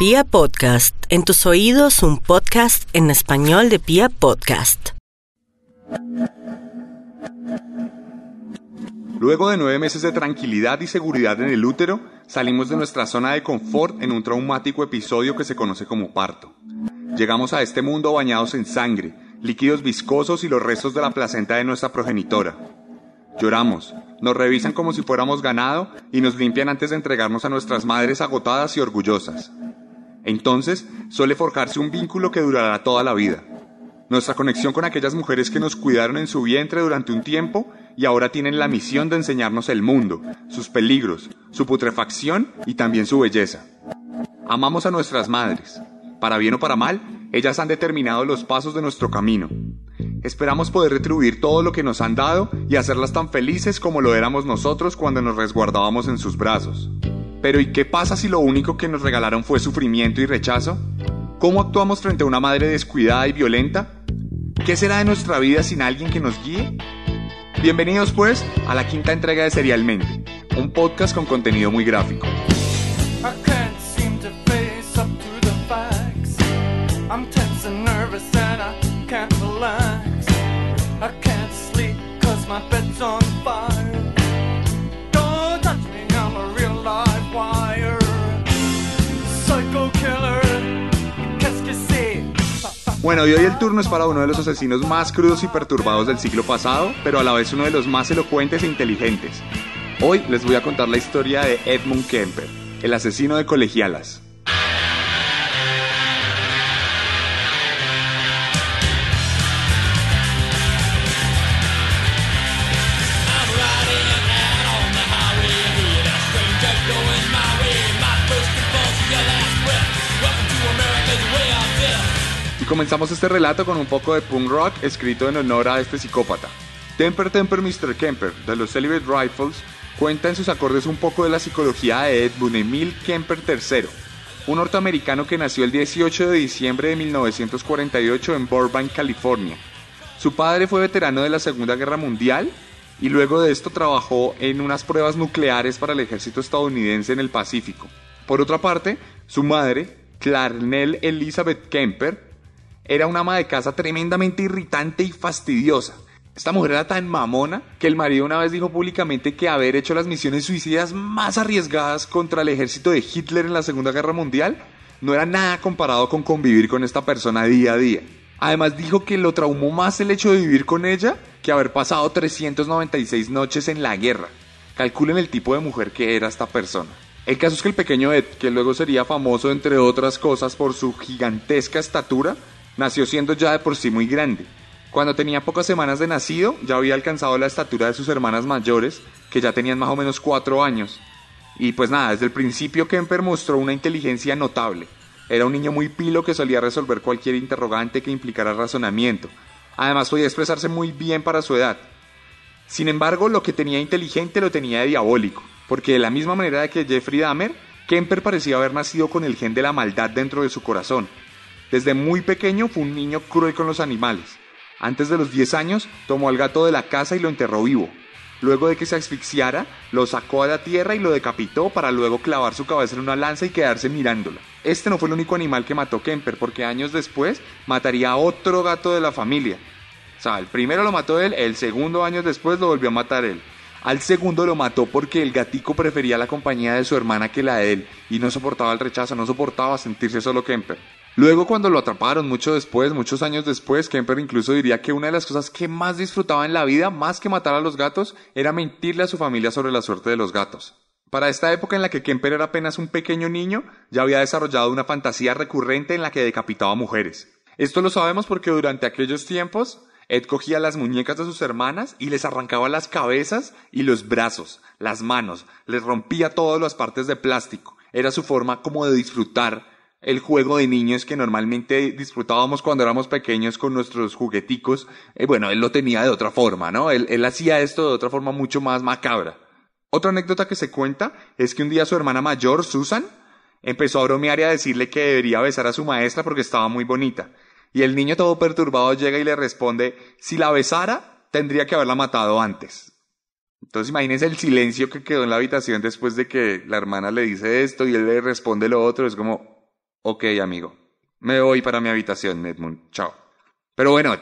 Pia Podcast, en tus oídos un podcast en español de Pia Podcast. Luego de nueve meses de tranquilidad y seguridad en el útero, salimos de nuestra zona de confort en un traumático episodio que se conoce como parto. Llegamos a este mundo bañados en sangre, líquidos viscosos y los restos de la placenta de nuestra progenitora. Lloramos, nos revisan como si fuéramos ganado y nos limpian antes de entregarnos a nuestras madres agotadas y orgullosas. Entonces suele forjarse un vínculo que durará toda la vida. Nuestra conexión con aquellas mujeres que nos cuidaron en su vientre durante un tiempo y ahora tienen la misión de enseñarnos el mundo, sus peligros, su putrefacción y también su belleza. Amamos a nuestras madres. Para bien o para mal, ellas han determinado los pasos de nuestro camino. Esperamos poder retribuir todo lo que nos han dado y hacerlas tan felices como lo éramos nosotros cuando nos resguardábamos en sus brazos. Pero ¿y qué pasa si lo único que nos regalaron fue sufrimiento y rechazo? ¿Cómo actuamos frente a una madre descuidada y violenta? ¿Qué será de nuestra vida sin alguien que nos guíe? Bienvenidos pues a la quinta entrega de Serialmente, un podcast con contenido muy gráfico. Bueno, y hoy el turno es para uno de los asesinos más crudos y perturbados del siglo pasado, pero a la vez uno de los más elocuentes e inteligentes. Hoy les voy a contar la historia de Edmund Kemper, el asesino de colegialas. Comenzamos este relato con un poco de punk rock escrito en honor a este psicópata. Temper Temper Mr. Kemper, de los Celibate Rifles, cuenta en sus acordes un poco de la psicología de Edmund Emil Kemper III, un norteamericano que nació el 18 de diciembre de 1948 en Burbank, California. Su padre fue veterano de la Segunda Guerra Mundial y luego de esto trabajó en unas pruebas nucleares para el ejército estadounidense en el Pacífico. Por otra parte, su madre, Clarnell Elizabeth Kemper, era una ama de casa tremendamente irritante y fastidiosa. Esta mujer era tan mamona que el marido una vez dijo públicamente que haber hecho las misiones suicidas más arriesgadas contra el ejército de Hitler en la Segunda Guerra Mundial no era nada comparado con convivir con esta persona día a día. Además dijo que lo traumó más el hecho de vivir con ella que haber pasado 396 noches en la guerra. Calculen el tipo de mujer que era esta persona. El caso es que el pequeño Ed, que luego sería famoso entre otras cosas por su gigantesca estatura, Nació siendo ya de por sí muy grande. Cuando tenía pocas semanas de nacido, ya había alcanzado la estatura de sus hermanas mayores, que ya tenían más o menos cuatro años. Y pues nada, desde el principio Kemper mostró una inteligencia notable. Era un niño muy pilo que solía resolver cualquier interrogante que implicara razonamiento. Además podía expresarse muy bien para su edad. Sin embargo, lo que tenía inteligente lo tenía de diabólico, porque de la misma manera que Jeffrey Dahmer, Kemper parecía haber nacido con el gen de la maldad dentro de su corazón. Desde muy pequeño fue un niño cruel con los animales. Antes de los 10 años tomó al gato de la casa y lo enterró vivo. Luego de que se asfixiara, lo sacó a la tierra y lo decapitó para luego clavar su cabeza en una lanza y quedarse mirándola. Este no fue el único animal que mató Kemper, porque años después mataría a otro gato de la familia. O sea, el primero lo mató él, el segundo años después lo volvió a matar él. Al segundo lo mató porque el gatico prefería la compañía de su hermana que la de él y no soportaba el rechazo, no soportaba sentirse solo Kemper. Luego cuando lo atraparon mucho después, muchos años después, Kemper incluso diría que una de las cosas que más disfrutaba en la vida, más que matar a los gatos, era mentirle a su familia sobre la suerte de los gatos. Para esta época en la que Kemper era apenas un pequeño niño, ya había desarrollado una fantasía recurrente en la que decapitaba mujeres. Esto lo sabemos porque durante aquellos tiempos, Ed cogía las muñecas de sus hermanas y les arrancaba las cabezas y los brazos, las manos, les rompía todas las partes de plástico. Era su forma como de disfrutar el juego de niños que normalmente disfrutábamos cuando éramos pequeños con nuestros jugueticos, eh, bueno, él lo tenía de otra forma, ¿no? Él, él hacía esto de otra forma mucho más macabra. Otra anécdota que se cuenta es que un día su hermana mayor, Susan, empezó a bromear y a decirle que debería besar a su maestra porque estaba muy bonita. Y el niño todo perturbado llega y le responde, si la besara, tendría que haberla matado antes. Entonces imagínense el silencio que quedó en la habitación después de que la hermana le dice esto y él le responde lo otro, es como, Ok, amigo. Me voy para mi habitación, Edmund. Chao. Pero bueno,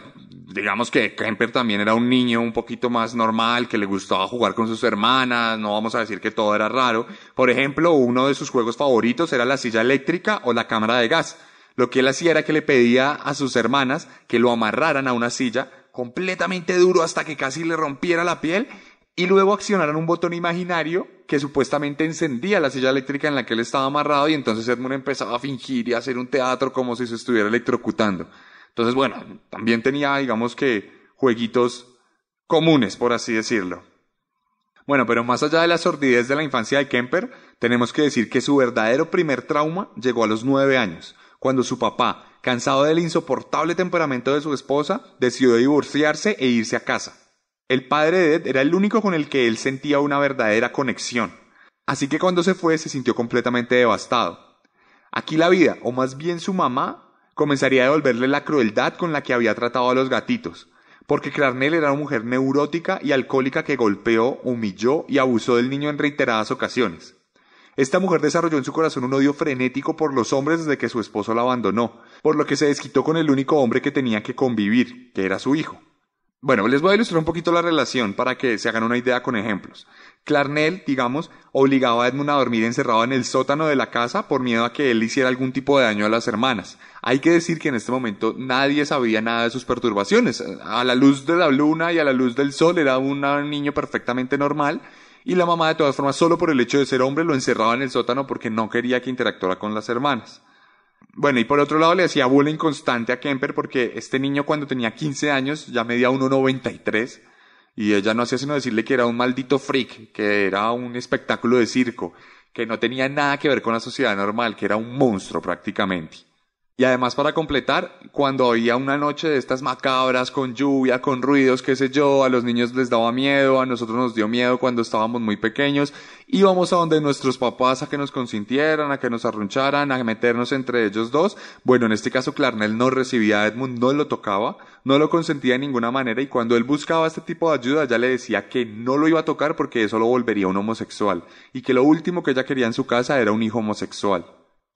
digamos que Kemper también era un niño un poquito más normal, que le gustaba jugar con sus hermanas, no vamos a decir que todo era raro. Por ejemplo, uno de sus juegos favoritos era la silla eléctrica o la cámara de gas. Lo que él hacía era que le pedía a sus hermanas que lo amarraran a una silla completamente duro hasta que casi le rompiera la piel y luego accionaran un botón imaginario que supuestamente encendía la silla eléctrica en la que él estaba amarrado y entonces Edmund empezaba a fingir y a hacer un teatro como si se estuviera electrocutando. Entonces, bueno, también tenía, digamos que, jueguitos comunes, por así decirlo. Bueno, pero más allá de la sordidez de la infancia de Kemper, tenemos que decir que su verdadero primer trauma llegó a los nueve años, cuando su papá, cansado del insoportable temperamento de su esposa, decidió divorciarse e irse a casa. El padre de Ed era el único con el que él sentía una verdadera conexión. Así que cuando se fue se sintió completamente devastado. Aquí la vida, o más bien su mamá, comenzaría a devolverle la crueldad con la que había tratado a los gatitos, porque Clarnell era una mujer neurótica y alcohólica que golpeó, humilló y abusó del niño en reiteradas ocasiones. Esta mujer desarrolló en su corazón un odio frenético por los hombres desde que su esposo la abandonó, por lo que se desquitó con el único hombre que tenía que convivir, que era su hijo. Bueno, les voy a ilustrar un poquito la relación para que se hagan una idea con ejemplos. Clarnell, digamos, obligaba a Edmund a dormir encerrado en el sótano de la casa por miedo a que él hiciera algún tipo de daño a las hermanas. Hay que decir que en este momento nadie sabía nada de sus perturbaciones. A la luz de la luna y a la luz del sol era un niño perfectamente normal y la mamá de todas formas solo por el hecho de ser hombre lo encerraba en el sótano porque no quería que interactuara con las hermanas. Bueno, y por otro lado le hacía bullying constante a Kemper porque este niño cuando tenía 15 años ya medía 1,93 y ella no hacía sino decirle que era un maldito freak, que era un espectáculo de circo, que no tenía nada que ver con la sociedad normal, que era un monstruo prácticamente. Y además para completar, cuando había una noche de estas macabras con lluvia, con ruidos, qué sé yo, a los niños les daba miedo, a nosotros nos dio miedo cuando estábamos muy pequeños, íbamos a donde nuestros papás a que nos consintieran, a que nos arruncharan, a meternos entre ellos dos. Bueno, en este caso Clarnell no recibía a Edmund, no lo tocaba, no lo consentía de ninguna manera y cuando él buscaba este tipo de ayuda ya le decía que no lo iba a tocar porque eso lo volvería un homosexual y que lo último que ella quería en su casa era un hijo homosexual.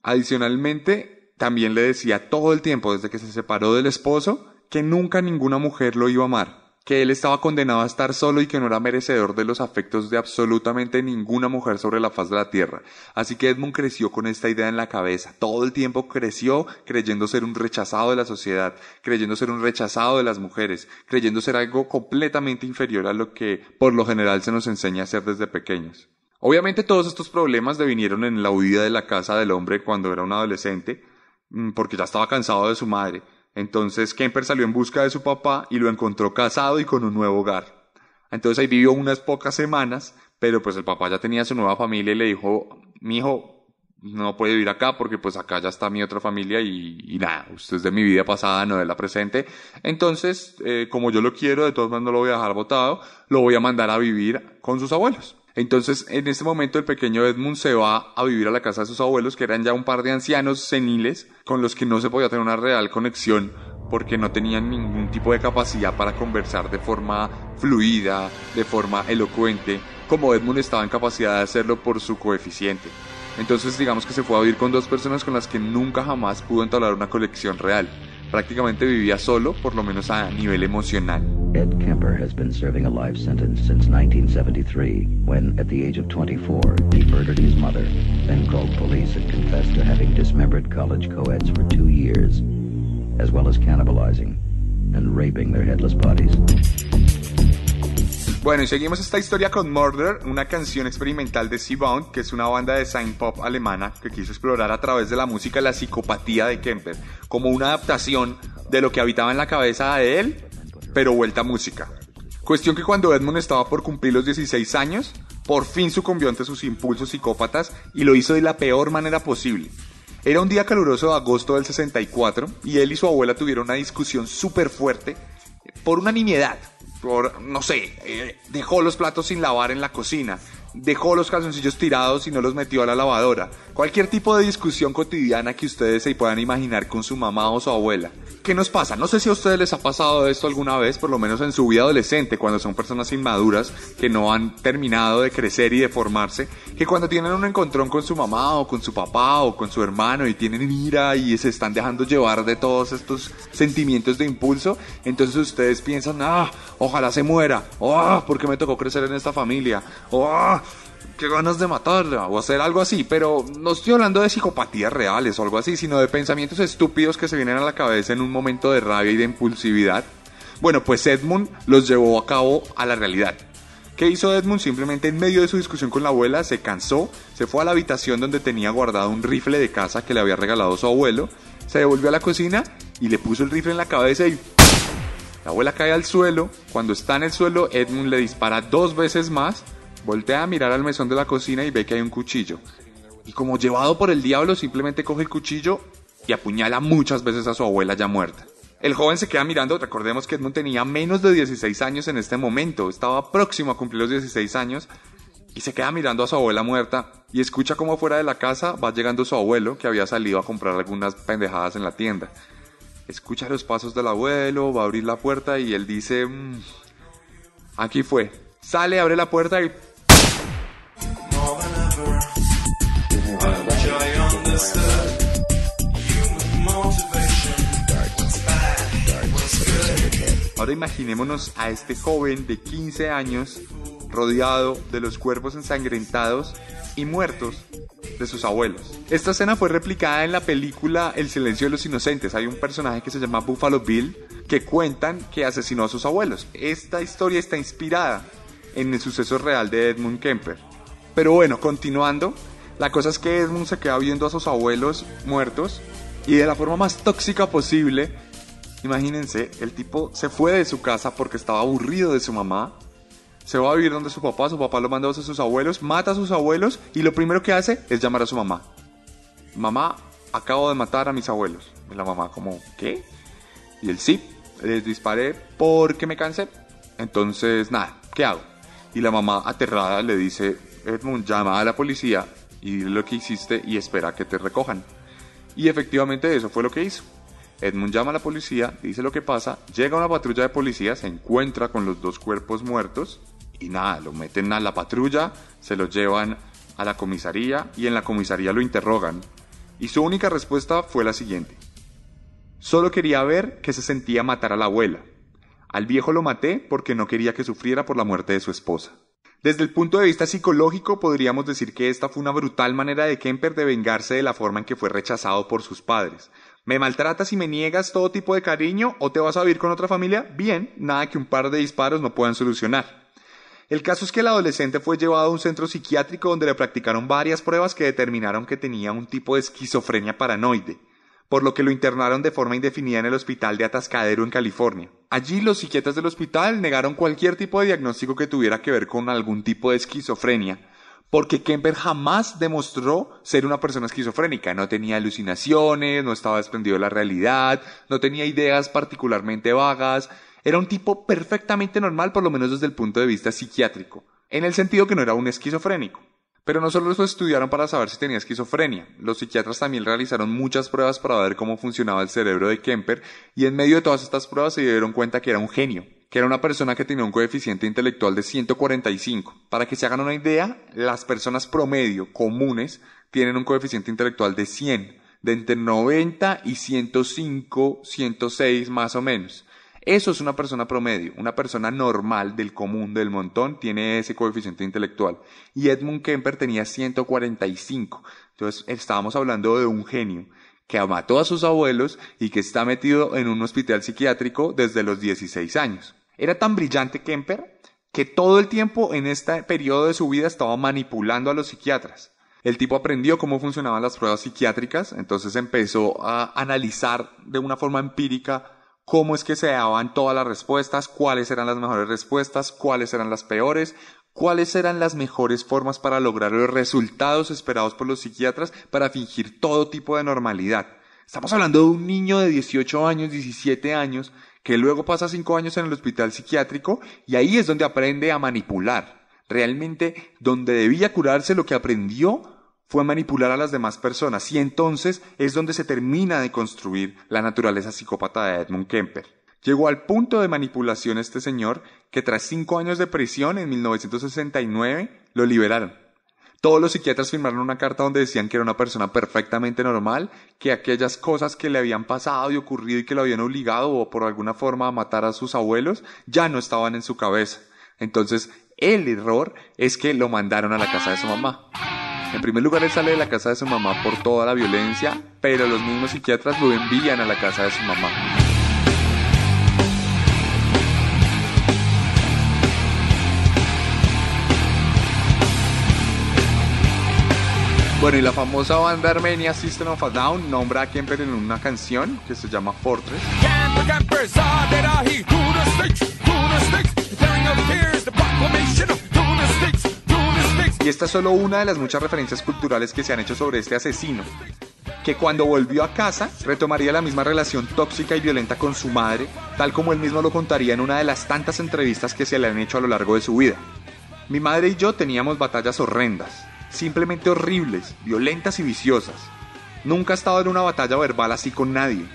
Adicionalmente, también le decía todo el tiempo desde que se separó del esposo que nunca ninguna mujer lo iba a amar, que él estaba condenado a estar solo y que no era merecedor de los afectos de absolutamente ninguna mujer sobre la faz de la tierra. Así que Edmund creció con esta idea en la cabeza. Todo el tiempo creció creyendo ser un rechazado de la sociedad, creyendo ser un rechazado de las mujeres, creyendo ser algo completamente inferior a lo que por lo general se nos enseña a ser desde pequeños. Obviamente todos estos problemas devinieron en la huida de la casa del hombre cuando era un adolescente, porque ya estaba cansado de su madre. Entonces Kemper salió en busca de su papá y lo encontró casado y con un nuevo hogar. Entonces ahí vivió unas pocas semanas, pero pues el papá ya tenía su nueva familia y le dijo, mi hijo, no puede vivir acá porque pues acá ya está mi otra familia y, nada, usted es de mi vida pasada, no de la presente. Entonces, eh, como yo lo quiero, de todos modos no lo voy a dejar botado, lo voy a mandar a vivir con sus abuelos. Entonces, en este momento, el pequeño Edmund se va a vivir a la casa de sus abuelos, que eran ya un par de ancianos seniles, con los que no se podía tener una real conexión, porque no tenían ningún tipo de capacidad para conversar de forma fluida, de forma elocuente, como Edmund estaba en capacidad de hacerlo por su coeficiente. Entonces, digamos que se fue a vivir con dos personas con las que nunca jamás pudo entablar una conexión real. Prácticamente vivía solo, por lo menos a nivel emocional. Ed Kemper has been serving a life sentence since 1973, when, at the age of 24, he murdered his mother, then called police and confessed to having dismembered college co-eds for two years, as well as cannibalizing and raping their headless bodies. Bueno, y seguimos esta historia con Murder, una canción experimental de Seabound, que es una banda de sign pop alemana que quiso explorar a través de la música la psicopatía de Kemper, como una adaptación de lo que habitaba en la cabeza de él, pero vuelta a música. Cuestión que cuando Edmund estaba por cumplir los 16 años, por fin sucumbió ante sus impulsos psicópatas y lo hizo de la peor manera posible. Era un día caluroso de agosto del 64 y él y su abuela tuvieron una discusión súper fuerte por una nimiedad por, no sé, eh, dejó los platos sin lavar en la cocina, dejó los calzoncillos tirados y no los metió a la lavadora, Cualquier tipo de discusión cotidiana que ustedes se puedan imaginar con su mamá o su abuela. ¿Qué nos pasa? No sé si a ustedes les ha pasado esto alguna vez, por lo menos en su vida adolescente, cuando son personas inmaduras que no han terminado de crecer y de formarse, que cuando tienen un encontrón con su mamá o con su papá o con su hermano y tienen ira y se están dejando llevar de todos estos sentimientos de impulso, entonces ustedes piensan, ah, ojalá se muera, oh, porque me tocó crecer en esta familia, oh, qué ganas de matarla o hacer algo así, pero no estoy hablando de psicopatías reales o algo así, sino de pensamientos estúpidos que se vienen a la cabeza en un momento de rabia y de impulsividad. Bueno, pues Edmund los llevó a cabo a la realidad. ¿Qué hizo Edmund? Simplemente en medio de su discusión con la abuela se cansó, se fue a la habitación donde tenía guardado un rifle de caza que le había regalado su abuelo, se devolvió a la cocina y le puso el rifle en la cabeza y la abuela cae al suelo. Cuando está en el suelo, Edmund le dispara dos veces más Voltea a mirar al mesón de la cocina y ve que hay un cuchillo. Y como llevado por el diablo, simplemente coge el cuchillo y apuñala muchas veces a su abuela ya muerta. El joven se queda mirando, recordemos que Edmund tenía menos de 16 años en este momento, estaba próximo a cumplir los 16 años, y se queda mirando a su abuela muerta y escucha como fuera de la casa va llegando su abuelo que había salido a comprar algunas pendejadas en la tienda. Escucha los pasos del abuelo, va a abrir la puerta y él dice, mm, aquí fue. Sale, abre la puerta y Ahora imaginémonos a este joven de 15 años rodeado de los cuerpos ensangrentados y muertos de sus abuelos. Esta escena fue replicada en la película El silencio de los inocentes. Hay un personaje que se llama Buffalo Bill que cuentan que asesinó a sus abuelos. Esta historia está inspirada en el suceso real de Edmund Kemper. Pero bueno, continuando, la cosa es que Edmund se queda viendo a sus abuelos muertos y de la forma más tóxica posible. Imagínense, el tipo se fue de su casa porque estaba aburrido de su mamá. Se va a vivir donde su papá, su papá lo mandó a sus abuelos, mata a sus abuelos y lo primero que hace es llamar a su mamá. Mamá, acabo de matar a mis abuelos. Y la mamá como, ¿qué? Y él sí, les disparé porque me cansé. Entonces, nada, ¿qué hago? Y la mamá aterrada le dice, Edmund, llama a la policía y dile lo que hiciste y espera que te recojan. Y efectivamente eso fue lo que hizo. Edmund llama a la policía, dice lo que pasa, llega una patrulla de policía, se encuentra con los dos cuerpos muertos y nada, lo meten a la patrulla, se lo llevan a la comisaría y en la comisaría lo interrogan. Y su única respuesta fue la siguiente. Solo quería ver que se sentía matar a la abuela. Al viejo lo maté porque no quería que sufriera por la muerte de su esposa. Desde el punto de vista psicológico, podríamos decir que esta fue una brutal manera de Kemper de vengarse de la forma en que fue rechazado por sus padres. ¿Me maltratas y me niegas todo tipo de cariño o te vas a vivir con otra familia? Bien, nada que un par de disparos no puedan solucionar. El caso es que el adolescente fue llevado a un centro psiquiátrico donde le practicaron varias pruebas que determinaron que tenía un tipo de esquizofrenia paranoide por lo que lo internaron de forma indefinida en el hospital de Atascadero en California. Allí los psiquiatras del hospital negaron cualquier tipo de diagnóstico que tuviera que ver con algún tipo de esquizofrenia, porque Kemper jamás demostró ser una persona esquizofrénica, no tenía alucinaciones, no estaba desprendido de la realidad, no tenía ideas particularmente vagas, era un tipo perfectamente normal por lo menos desde el punto de vista psiquiátrico, en el sentido que no era un esquizofrénico. Pero no solo lo estudiaron para saber si tenía esquizofrenia, los psiquiatras también realizaron muchas pruebas para ver cómo funcionaba el cerebro de Kemper y en medio de todas estas pruebas se dieron cuenta que era un genio, que era una persona que tenía un coeficiente intelectual de 145. Para que se hagan una idea, las personas promedio comunes tienen un coeficiente intelectual de 100, de entre 90 y 105, 106 más o menos. Eso es una persona promedio, una persona normal del común del montón tiene ese coeficiente intelectual. Y Edmund Kemper tenía 145. Entonces estábamos hablando de un genio que mató a sus abuelos y que está metido en un hospital psiquiátrico desde los 16 años. Era tan brillante Kemper que todo el tiempo en este periodo de su vida estaba manipulando a los psiquiatras. El tipo aprendió cómo funcionaban las pruebas psiquiátricas, entonces empezó a analizar de una forma empírica cómo es que se daban todas las respuestas, cuáles eran las mejores respuestas, cuáles eran las peores, cuáles eran las mejores formas para lograr los resultados esperados por los psiquiatras para fingir todo tipo de normalidad. Estamos hablando de un niño de 18 años, 17 años, que luego pasa 5 años en el hospital psiquiátrico y ahí es donde aprende a manipular. Realmente, donde debía curarse lo que aprendió fue manipular a las demás personas y entonces es donde se termina de construir la naturaleza psicópata de Edmund Kemper. Llegó al punto de manipulación este señor que tras cinco años de prisión en 1969 lo liberaron. Todos los psiquiatras firmaron una carta donde decían que era una persona perfectamente normal, que aquellas cosas que le habían pasado y ocurrido y que lo habían obligado o por alguna forma a matar a sus abuelos ya no estaban en su cabeza. Entonces, el error es que lo mandaron a la casa de su mamá. En primer lugar, él sale de la casa de su mamá por toda la violencia, pero los mismos psiquiatras lo envían a la casa de su mamá. Bueno, y la famosa banda armenia System of a Down nombra a Kemper en una canción que se llama Fortress. Esta es solo una de las muchas referencias culturales que se han hecho sobre este asesino, que cuando volvió a casa retomaría la misma relación tóxica y violenta con su madre, tal como él mismo lo contaría en una de las tantas entrevistas que se le han hecho a lo largo de su vida. Mi madre y yo teníamos batallas horrendas, simplemente horribles, violentas y viciosas. Nunca he estado en una batalla verbal así con nadie.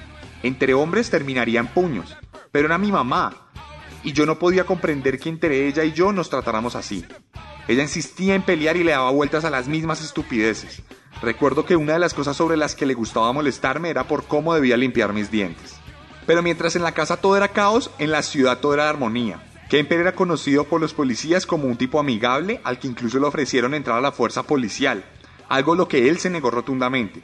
Entre hombres terminaría en puños, pero era mi mamá, y yo no podía comprender que entre ella y yo nos tratáramos así. Ella insistía en pelear y le daba vueltas a las mismas estupideces. Recuerdo que una de las cosas sobre las que le gustaba molestarme era por cómo debía limpiar mis dientes. Pero mientras en la casa todo era caos, en la ciudad todo era armonía. Kemper era conocido por los policías como un tipo amigable al que incluso le ofrecieron entrar a la fuerza policial, algo lo que él se negó rotundamente.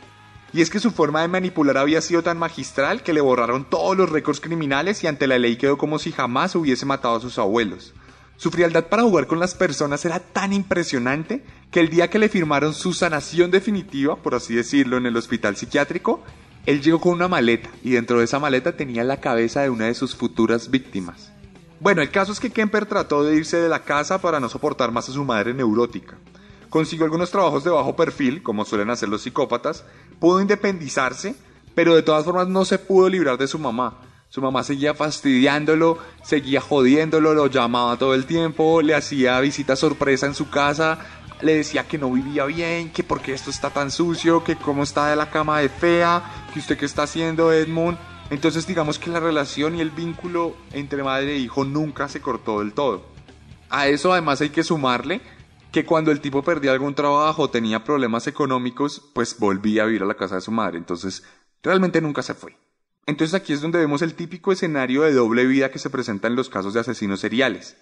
Y es que su forma de manipular había sido tan magistral que le borraron todos los récords criminales y ante la ley quedó como si jamás hubiese matado a sus abuelos. Su frialdad para jugar con las personas era tan impresionante que el día que le firmaron su sanación definitiva, por así decirlo, en el hospital psiquiátrico, él llegó con una maleta y dentro de esa maleta tenía la cabeza de una de sus futuras víctimas. Bueno, el caso es que Kemper trató de irse de la casa para no soportar más a su madre neurótica. Consiguió algunos trabajos de bajo perfil, como suelen hacer los psicópatas, pudo independizarse, pero de todas formas no se pudo librar de su mamá. Su mamá seguía fastidiándolo, seguía jodiéndolo, lo llamaba todo el tiempo, le hacía visita sorpresa en su casa, le decía que no vivía bien, que por qué esto está tan sucio, que cómo está de la cama de fea, que usted qué está haciendo, Edmund. Entonces digamos que la relación y el vínculo entre madre e hijo nunca se cortó del todo. A eso además hay que sumarle que cuando el tipo perdía algún trabajo tenía problemas económicos, pues volvía a vivir a la casa de su madre. Entonces realmente nunca se fue. Entonces aquí es donde vemos el típico escenario de doble vida que se presenta en los casos de asesinos seriales.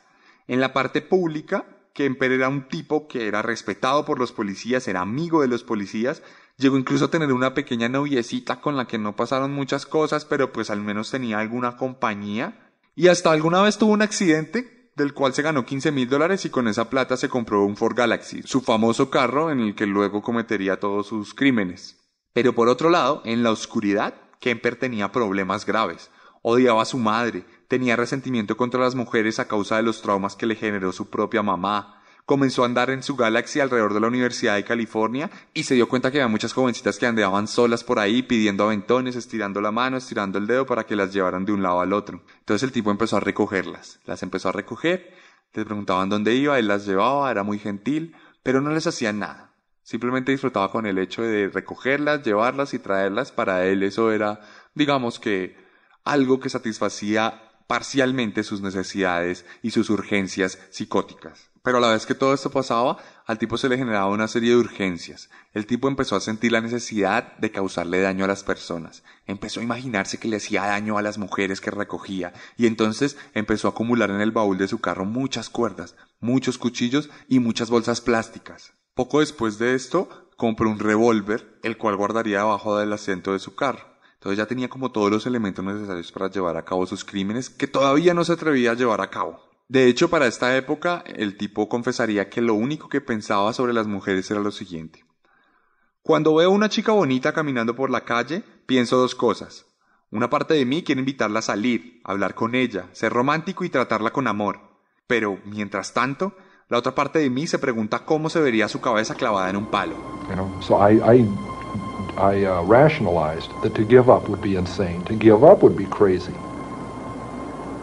En la parte pública, Kemper era un tipo que era respetado por los policías, era amigo de los policías, llegó incluso a tener una pequeña noviecita con la que no pasaron muchas cosas, pero pues al menos tenía alguna compañía. Y hasta alguna vez tuvo un accidente del cual se ganó 15 mil dólares y con esa plata se compró un Ford Galaxy, su famoso carro en el que luego cometería todos sus crímenes. Pero por otro lado, en la oscuridad, Kemper tenía problemas graves. Odiaba a su madre, tenía resentimiento contra las mujeres a causa de los traumas que le generó su propia mamá. Comenzó a andar en su Galaxy alrededor de la Universidad de California y se dio cuenta que había muchas jovencitas que andaban solas por ahí pidiendo aventones, estirando la mano, estirando el dedo para que las llevaran de un lado al otro. Entonces el tipo empezó a recogerlas. Las empezó a recoger, les preguntaban dónde iba, él las llevaba, era muy gentil, pero no les hacía nada. Simplemente disfrutaba con el hecho de recogerlas, llevarlas y traerlas. Para él eso era, digamos que, algo que satisfacía parcialmente sus necesidades y sus urgencias psicóticas. Pero a la vez que todo esto pasaba, al tipo se le generaba una serie de urgencias. El tipo empezó a sentir la necesidad de causarle daño a las personas. Empezó a imaginarse que le hacía daño a las mujeres que recogía. Y entonces empezó a acumular en el baúl de su carro muchas cuerdas, muchos cuchillos y muchas bolsas plásticas. Poco después de esto, compró un revólver, el cual guardaría debajo del asiento de su carro. Entonces ya tenía como todos los elementos necesarios para llevar a cabo sus crímenes que todavía no se atrevía a llevar a cabo. De hecho, para esta época, el tipo confesaría que lo único que pensaba sobre las mujeres era lo siguiente. Cuando veo una chica bonita caminando por la calle, pienso dos cosas. Una parte de mí quiere invitarla a salir, hablar con ella, ser romántico y tratarla con amor. Pero, mientras tanto, la otra parte de mí se pregunta cómo se vería su cabeza clavada en un palo. So I uh, rationalized that to give up would be insane. To give up would be crazy.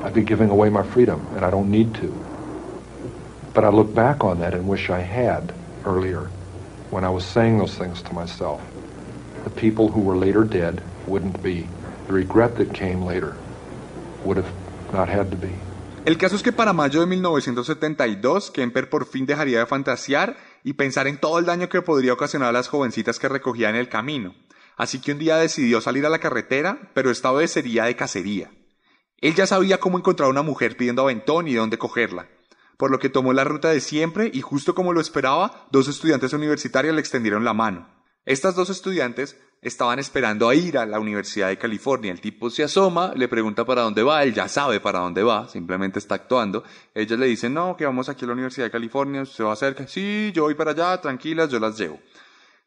I'd be giving away my freedom, and I don't need to. But I look back on that and wish I had earlier. when I was saying those things to myself, the people who were later dead wouldn't be. The regret that came later would have not had to be. El caso es que para mayo de 1972, Kemper por fin dejaría de fantasear y pensar en todo el daño que podría ocasionar a las jovencitas que recogía en el camino. Así que un día decidió salir a la carretera, pero esta vez sería de cacería. Él ya sabía cómo encontrar a una mujer pidiendo aventón y dónde cogerla, por lo que tomó la ruta de siempre y justo como lo esperaba, dos estudiantes universitarios le extendieron la mano. Estas dos estudiantes estaban esperando a ir a la Universidad de California. El tipo se asoma, le pregunta para dónde va, él ya sabe para dónde va, simplemente está actuando. Ellas le dicen, no, que vamos aquí a la Universidad de California, se va cerca. Sí, yo voy para allá, tranquilas, yo las llevo.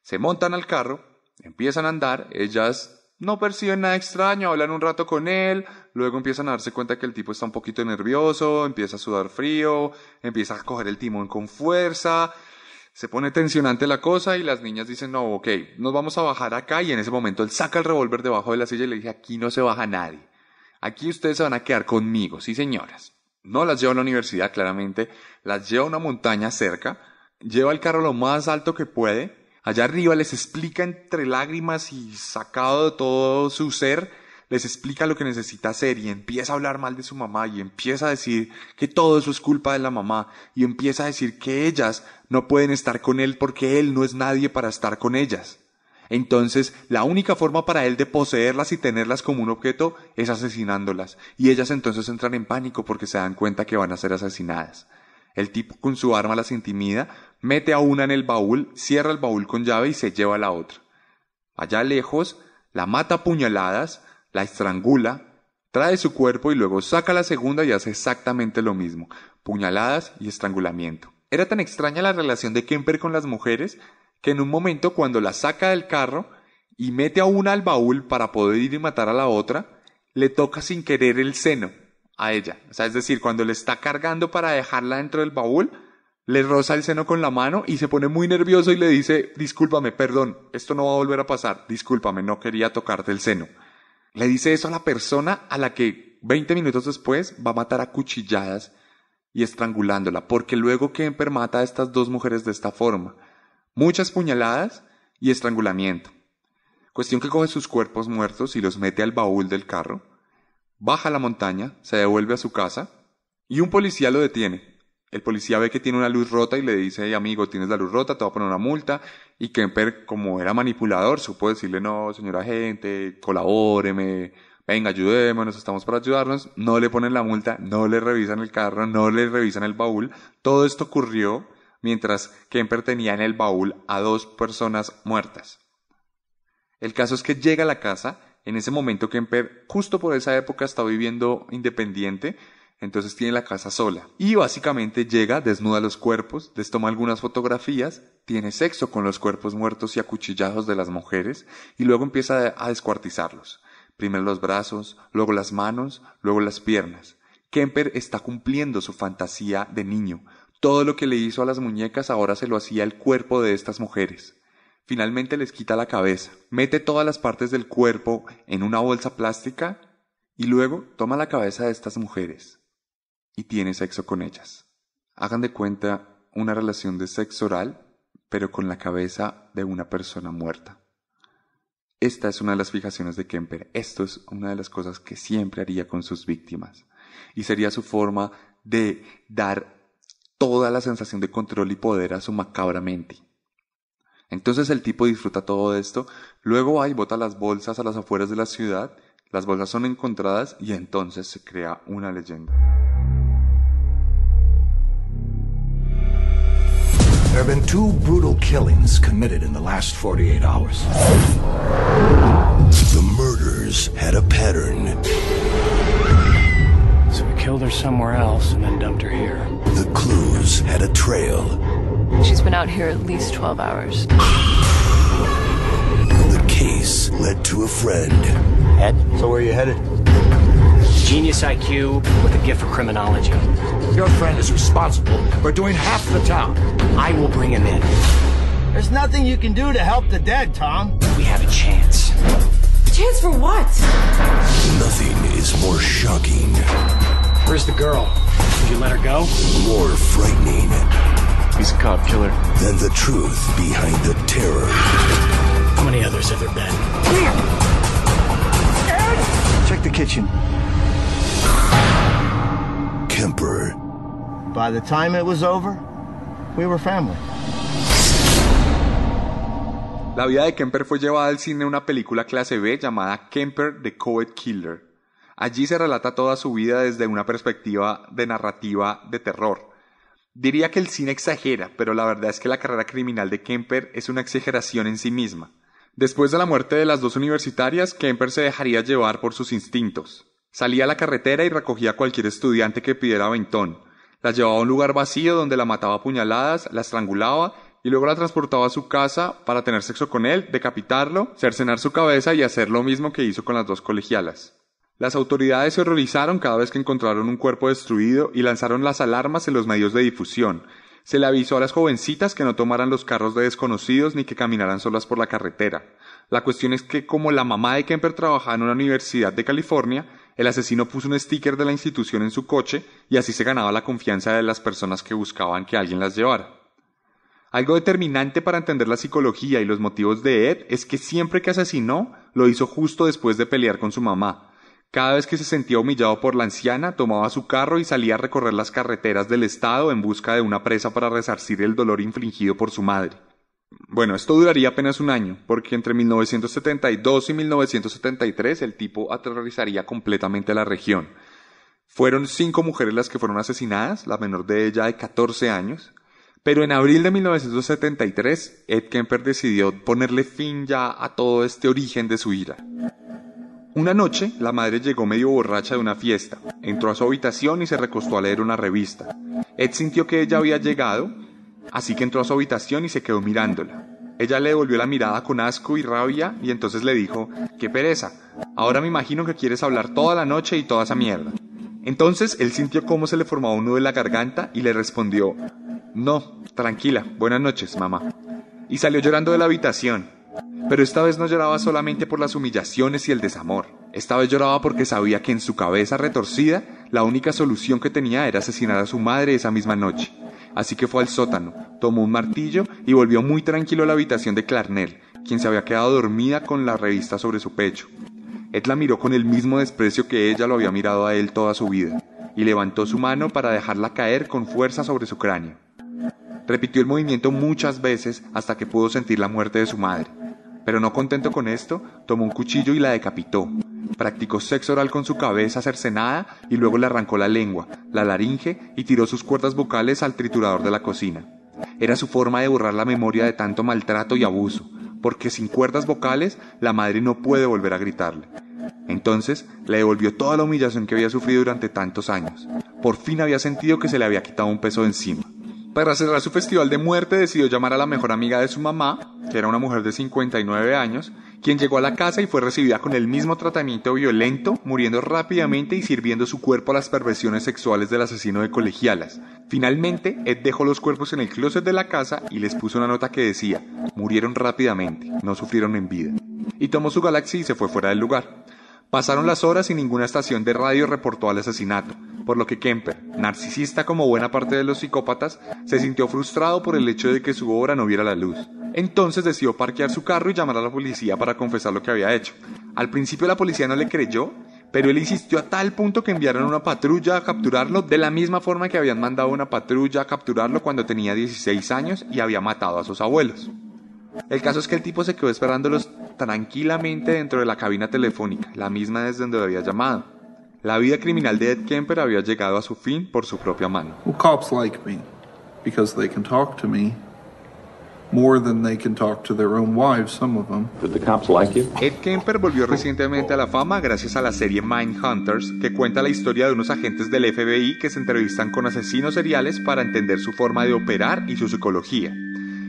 Se montan al carro, empiezan a andar, ellas no perciben nada extraño, hablan un rato con él, luego empiezan a darse cuenta que el tipo está un poquito nervioso, empieza a sudar frío, empieza a coger el timón con fuerza, se pone tensionante la cosa y las niñas dicen, no, ok, nos vamos a bajar acá. Y en ese momento él saca el revólver debajo de la silla y le dice, aquí no se baja nadie, aquí ustedes se van a quedar conmigo, sí señoras. No las lleva a la universidad, claramente, las lleva a una montaña cerca, lleva el carro lo más alto que puede, Allá arriba les explica entre lágrimas y sacado de todo su ser, les explica lo que necesita hacer y empieza a hablar mal de su mamá y empieza a decir que todo eso es culpa de la mamá y empieza a decir que ellas no pueden estar con él porque él no es nadie para estar con ellas. Entonces, la única forma para él de poseerlas y tenerlas como un objeto es asesinándolas, y ellas entonces entran en pánico porque se dan cuenta que van a ser asesinadas. El tipo con su arma las intimida, mete a una en el baúl, cierra el baúl con llave y se lleva a la otra. Allá lejos, la mata a puñaladas, la estrangula, trae su cuerpo y luego saca la segunda y hace exactamente lo mismo, puñaladas y estrangulamiento. Era tan extraña la relación de Kemper con las mujeres que en un momento cuando la saca del carro y mete a una al baúl para poder ir y matar a la otra, le toca sin querer el seno a ella. O sea, es decir, cuando le está cargando para dejarla dentro del baúl, le roza el seno con la mano y se pone muy nervioso y le dice, discúlpame, perdón, esto no va a volver a pasar, discúlpame, no quería tocarte el seno. Le dice eso a la persona a la que 20 minutos después va a matar a cuchilladas y estrangulándola, porque luego Kemper mata a estas dos mujeres de esta forma. Muchas puñaladas y estrangulamiento. Cuestión que coge sus cuerpos muertos y los mete al baúl del carro baja la montaña, se devuelve a su casa y un policía lo detiene. El policía ve que tiene una luz rota y le dice, amigo, tienes la luz rota, te voy a poner una multa. Y Kemper, como era manipulador, supo decirle, no, señor agente, colabóreme, venga, ayudémonos, estamos para ayudarnos. No le ponen la multa, no le revisan el carro, no le revisan el baúl. Todo esto ocurrió mientras Kemper tenía en el baúl a dos personas muertas. El caso es que llega a la casa en ese momento Kemper, justo por esa época, está viviendo independiente, entonces tiene la casa sola. Y básicamente llega, desnuda los cuerpos, les toma algunas fotografías, tiene sexo con los cuerpos muertos y acuchillados de las mujeres, y luego empieza a descuartizarlos. Primero los brazos, luego las manos, luego las piernas. Kemper está cumpliendo su fantasía de niño. Todo lo que le hizo a las muñecas ahora se lo hacía el cuerpo de estas mujeres. Finalmente les quita la cabeza, mete todas las partes del cuerpo en una bolsa plástica y luego toma la cabeza de estas mujeres y tiene sexo con ellas. Hagan de cuenta una relación de sexo oral, pero con la cabeza de una persona muerta. Esta es una de las fijaciones de Kemper. Esto es una de las cosas que siempre haría con sus víctimas. Y sería su forma de dar toda la sensación de control y poder a su macabra mente. Entonces el tipo disfruta todo esto, luego va y bota las bolsas a las afueras de la ciudad, las bolsas son encontradas y entonces se crea una leyenda. There have been two brutal killings committed in the last 48 hours. The murders had a pattern. So we killed her somewhere else and then dumped her here. The clues had a trail. She's been out here at least 12 hours. The case led to a friend. Ed? So where are you headed? Genius IQ with a gift for criminology. Your friend is responsible for doing half the town. I will bring him in. There's nothing you can do to help the dead, Tom. We have a chance. Chance for what? Nothing is more shocking, Where's the girl? Did you let her go? more frightening, He's a cop killer. Than the truth behind the terror. How many others have there been? Ed! Check the kitchen. Kemper. By the time it was over, we were family. La vida de Kemper fue llevada al cine en una película clase B llamada Kemper the Code Killer. Allí se relata toda su vida desde una perspectiva de narrativa de terror. Diría que el cine exagera, pero la verdad es que la carrera criminal de Kemper es una exageración en sí misma. Después de la muerte de las dos universitarias, Kemper se dejaría llevar por sus instintos. Salía a la carretera y recogía a cualquier estudiante que pidiera aventón. La llevaba a un lugar vacío donde la mataba a puñaladas, la estrangulaba y luego la transportaba a su casa para tener sexo con él, decapitarlo, cercenar su cabeza y hacer lo mismo que hizo con las dos colegialas. Las autoridades se horrorizaron cada vez que encontraron un cuerpo destruido y lanzaron las alarmas en los medios de difusión. Se le avisó a las jovencitas que no tomaran los carros de desconocidos ni que caminaran solas por la carretera. La cuestión es que como la mamá de Kemper trabajaba en una universidad de California, el asesino puso un sticker de la institución en su coche y así se ganaba la confianza de las personas que buscaban que alguien las llevara. Algo determinante para entender la psicología y los motivos de Ed es que siempre que asesinó lo hizo justo después de pelear con su mamá. Cada vez que se sentía humillado por la anciana, tomaba su carro y salía a recorrer las carreteras del estado en busca de una presa para resarcir el dolor infligido por su madre. Bueno, esto duraría apenas un año, porque entre 1972 y 1973 el tipo aterrorizaría completamente la región. Fueron cinco mujeres las que fueron asesinadas, la menor de ella de 14 años, pero en abril de 1973 Ed Kemper decidió ponerle fin ya a todo este origen de su ira. Una noche, la madre llegó medio borracha de una fiesta, entró a su habitación y se recostó a leer una revista. Ed sintió que ella había llegado, así que entró a su habitación y se quedó mirándola. Ella le devolvió la mirada con asco y rabia y entonces le dijo, qué pereza, ahora me imagino que quieres hablar toda la noche y toda esa mierda. Entonces él sintió cómo se le formaba un nudo en la garganta y le respondió, no, tranquila, buenas noches, mamá. Y salió llorando de la habitación. Pero esta vez no lloraba solamente por las humillaciones y el desamor. Esta vez lloraba porque sabía que en su cabeza retorcida la única solución que tenía era asesinar a su madre esa misma noche. Así que fue al sótano, tomó un martillo y volvió muy tranquilo a la habitación de Clarnell, quien se había quedado dormida con la revista sobre su pecho. Ed la miró con el mismo desprecio que ella lo había mirado a él toda su vida, y levantó su mano para dejarla caer con fuerza sobre su cráneo. Repitió el movimiento muchas veces hasta que pudo sentir la muerte de su madre. Pero no contento con esto, tomó un cuchillo y la decapitó. Practicó sexo oral con su cabeza cercenada y luego le arrancó la lengua, la laringe y tiró sus cuerdas vocales al triturador de la cocina. Era su forma de borrar la memoria de tanto maltrato y abuso, porque sin cuerdas vocales la madre no puede volver a gritarle. Entonces le devolvió toda la humillación que había sufrido durante tantos años. Por fin había sentido que se le había quitado un peso de encima. Para cerrar su festival de muerte decidió llamar a la mejor amiga de su mamá, que era una mujer de 59 años, quien llegó a la casa y fue recibida con el mismo tratamiento violento, muriendo rápidamente y sirviendo su cuerpo a las perversiones sexuales del asesino de colegialas. Finalmente, Ed dejó los cuerpos en el closet de la casa y les puso una nota que decía, murieron rápidamente, no sufrieron en vida. Y tomó su galaxia y se fue fuera del lugar. Pasaron las horas y ninguna estación de radio reportó el asesinato, por lo que Kemper, narcisista como buena parte de los psicópatas, se sintió frustrado por el hecho de que su obra no viera la luz. Entonces decidió parquear su carro y llamar a la policía para confesar lo que había hecho. Al principio la policía no le creyó, pero él insistió a tal punto que enviaron una patrulla a capturarlo de la misma forma que habían mandado una patrulla a capturarlo cuando tenía 16 años y había matado a sus abuelos. El caso es que el tipo se quedó esperándolos tranquilamente dentro de la cabina telefónica, la misma desde donde había llamado. La vida criminal de Ed Kemper había llegado a su fin por su propia mano. Well, cops like me because they can talk to me more than they can talk to their own wives, some of them. Did the cops like you? Ed Kemper volvió recientemente a la fama gracias a la serie Mindhunters, que cuenta la historia de unos agentes del FBI que se entrevistan con asesinos seriales para entender su forma de operar y su psicología.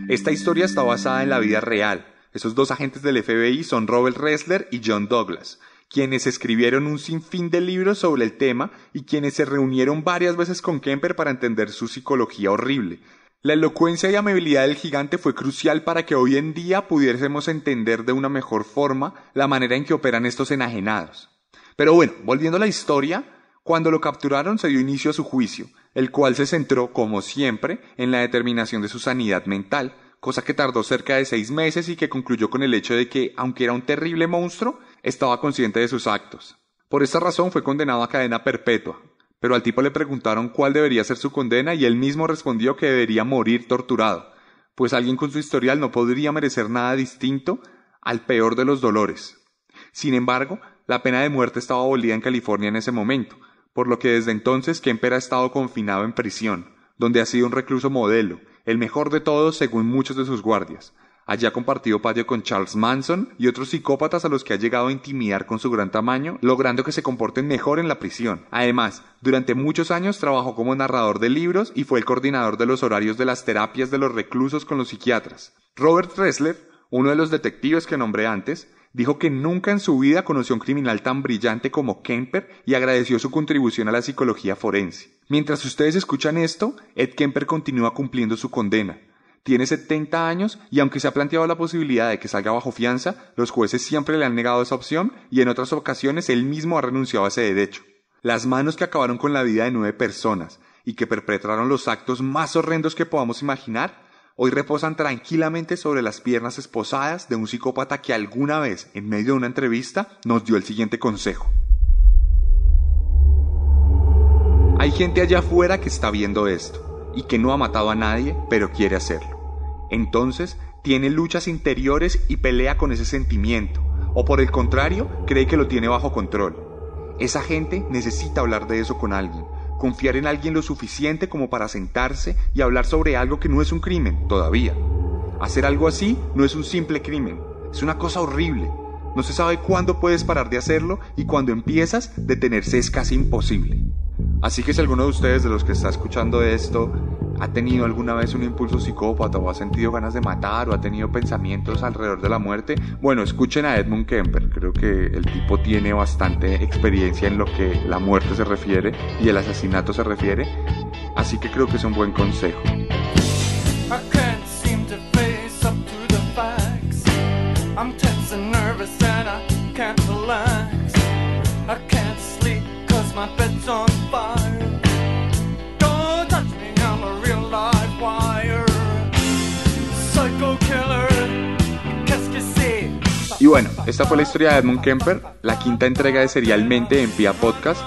Esta historia está basada en la vida real. Esos dos agentes del FBI son Robert Ressler y John Douglas, quienes escribieron un sinfín de libros sobre el tema y quienes se reunieron varias veces con Kemper para entender su psicología horrible. La elocuencia y amabilidad del gigante fue crucial para que hoy en día pudiésemos entender de una mejor forma la manera en que operan estos enajenados. Pero bueno, volviendo a la historia, cuando lo capturaron se dio inicio a su juicio. El cual se centró, como siempre, en la determinación de su sanidad mental, cosa que tardó cerca de seis meses y que concluyó con el hecho de que, aunque era un terrible monstruo, estaba consciente de sus actos. Por esta razón fue condenado a cadena perpetua, pero al tipo le preguntaron cuál debería ser su condena y él mismo respondió que debería morir torturado, pues alguien con su historial no podría merecer nada distinto al peor de los dolores. Sin embargo, la pena de muerte estaba abolida en California en ese momento, por lo que desde entonces Kemper ha estado confinado en prisión, donde ha sido un recluso modelo, el mejor de todos según muchos de sus guardias, Allí ha compartido patio con Charles Manson y otros psicópatas a los que ha llegado a intimidar con su gran tamaño, logrando que se comporten mejor en la prisión. Además, durante muchos años trabajó como narrador de libros y fue el coordinador de los horarios de las terapias de los reclusos con los psiquiatras. Robert Ressler, uno de los detectives que nombré antes, dijo que nunca en su vida conoció a un criminal tan brillante como Kemper y agradeció su contribución a la psicología forense. Mientras ustedes escuchan esto, Ed Kemper continúa cumpliendo su condena tiene 70 años y aunque se ha planteado la posibilidad de que salga bajo fianza, los jueces siempre le han negado esa opción y en otras ocasiones él mismo ha renunciado a ese derecho. Las manos que acabaron con la vida de nueve personas y que perpetraron los actos más horrendos que podamos imaginar, hoy reposan tranquilamente sobre las piernas esposadas de un psicópata que alguna vez, en medio de una entrevista, nos dio el siguiente consejo. Hay gente allá afuera que está viendo esto y que no ha matado a nadie, pero quiere hacerlo. Entonces, tiene luchas interiores y pelea con ese sentimiento, o por el contrario, cree que lo tiene bajo control. Esa gente necesita hablar de eso con alguien, confiar en alguien lo suficiente como para sentarse y hablar sobre algo que no es un crimen todavía. Hacer algo así no es un simple crimen, es una cosa horrible. No se sabe cuándo puedes parar de hacerlo y cuando empiezas, detenerse es casi imposible. Así que si alguno de ustedes, de los que está escuchando esto, ha tenido alguna vez un impulso psicópata o ha sentido ganas de matar o ha tenido pensamientos alrededor de la muerte, bueno, escuchen a Edmund Kemper. Creo que el tipo tiene bastante experiencia en lo que la muerte se refiere y el asesinato se refiere. Así que creo que es un buen consejo. Y bueno, esta fue la historia de Edmund Kemper, la quinta entrega de Serialmente en Pia Podcast.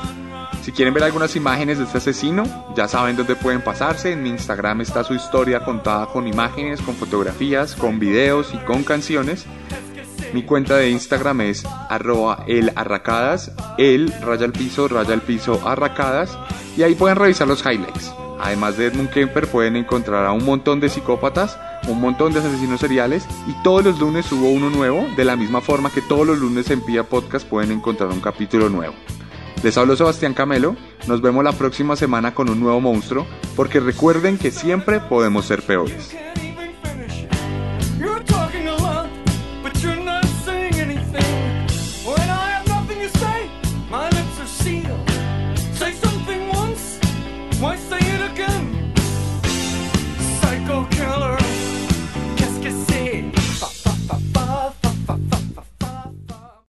Si quieren ver algunas imágenes de este asesino, ya saben dónde pueden pasarse. En mi Instagram está su historia contada con imágenes, con fotografías, con videos y con canciones. Mi cuenta de Instagram es arroba el arracadas, el raya al piso, raya al piso arracadas y ahí pueden revisar los highlights. Además de Edmund Kemper pueden encontrar a un montón de psicópatas, un montón de asesinos seriales y todos los lunes subo uno nuevo, de la misma forma que todos los lunes en Pia Podcast pueden encontrar un capítulo nuevo. Les hablo Sebastián Camelo, nos vemos la próxima semana con un nuevo monstruo, porque recuerden que siempre podemos ser peores.